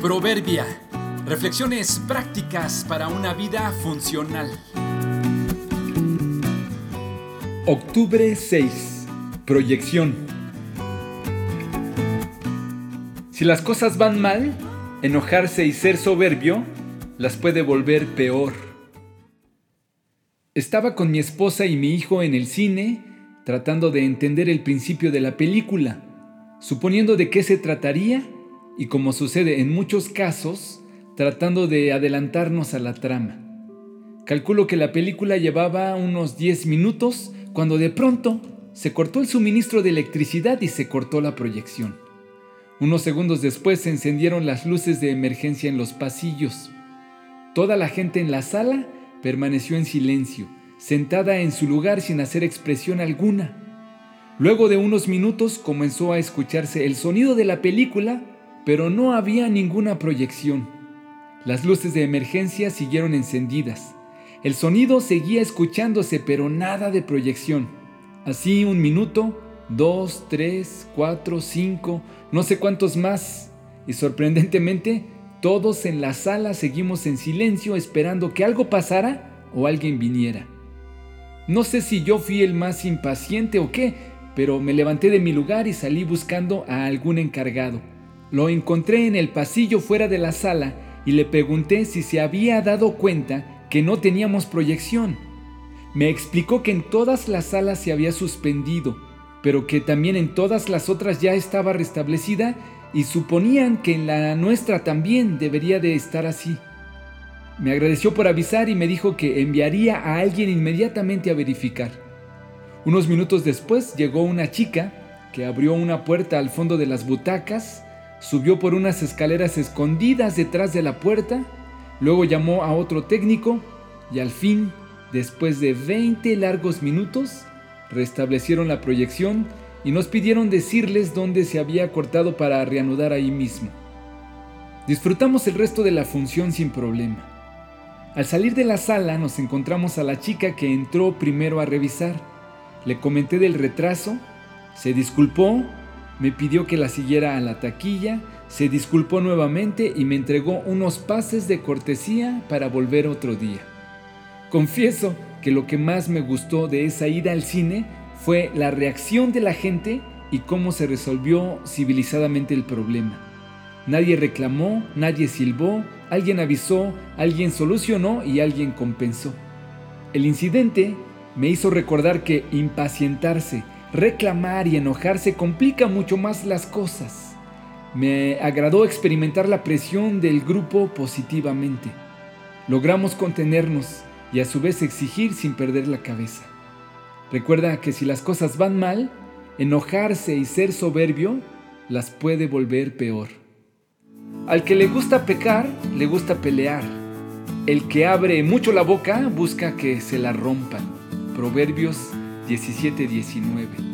Proverbia. Reflexiones prácticas para una vida funcional. Octubre 6. Proyección. Si las cosas van mal, enojarse y ser soberbio las puede volver peor. Estaba con mi esposa y mi hijo en el cine tratando de entender el principio de la película, suponiendo de qué se trataría y como sucede en muchos casos, tratando de adelantarnos a la trama. Calculo que la película llevaba unos 10 minutos cuando de pronto se cortó el suministro de electricidad y se cortó la proyección. Unos segundos después se encendieron las luces de emergencia en los pasillos. Toda la gente en la sala permaneció en silencio, sentada en su lugar sin hacer expresión alguna. Luego de unos minutos comenzó a escucharse el sonido de la película pero no había ninguna proyección. Las luces de emergencia siguieron encendidas. El sonido seguía escuchándose, pero nada de proyección. Así un minuto, dos, tres, cuatro, cinco, no sé cuántos más. Y sorprendentemente, todos en la sala seguimos en silencio esperando que algo pasara o alguien viniera. No sé si yo fui el más impaciente o qué, pero me levanté de mi lugar y salí buscando a algún encargado. Lo encontré en el pasillo fuera de la sala y le pregunté si se había dado cuenta que no teníamos proyección. Me explicó que en todas las salas se había suspendido, pero que también en todas las otras ya estaba restablecida y suponían que en la nuestra también debería de estar así. Me agradeció por avisar y me dijo que enviaría a alguien inmediatamente a verificar. Unos minutos después llegó una chica que abrió una puerta al fondo de las butacas subió por unas escaleras escondidas detrás de la puerta, luego llamó a otro técnico y al fin, después de 20 largos minutos, restablecieron la proyección y nos pidieron decirles dónde se había cortado para reanudar ahí mismo. Disfrutamos el resto de la función sin problema. Al salir de la sala nos encontramos a la chica que entró primero a revisar. Le comenté del retraso, se disculpó me pidió que la siguiera a la taquilla, se disculpó nuevamente y me entregó unos pases de cortesía para volver otro día. Confieso que lo que más me gustó de esa ida al cine fue la reacción de la gente y cómo se resolvió civilizadamente el problema. Nadie reclamó, nadie silbó, alguien avisó, alguien solucionó y alguien compensó. El incidente me hizo recordar que impacientarse, reclamar y enojarse complica mucho más las cosas. Me agradó experimentar la presión del grupo positivamente. Logramos contenernos y a su vez exigir sin perder la cabeza. Recuerda que si las cosas van mal, enojarse y ser soberbio las puede volver peor. Al que le gusta pecar, le gusta pelear. El que abre mucho la boca busca que se la rompan. Proverbios 17-19.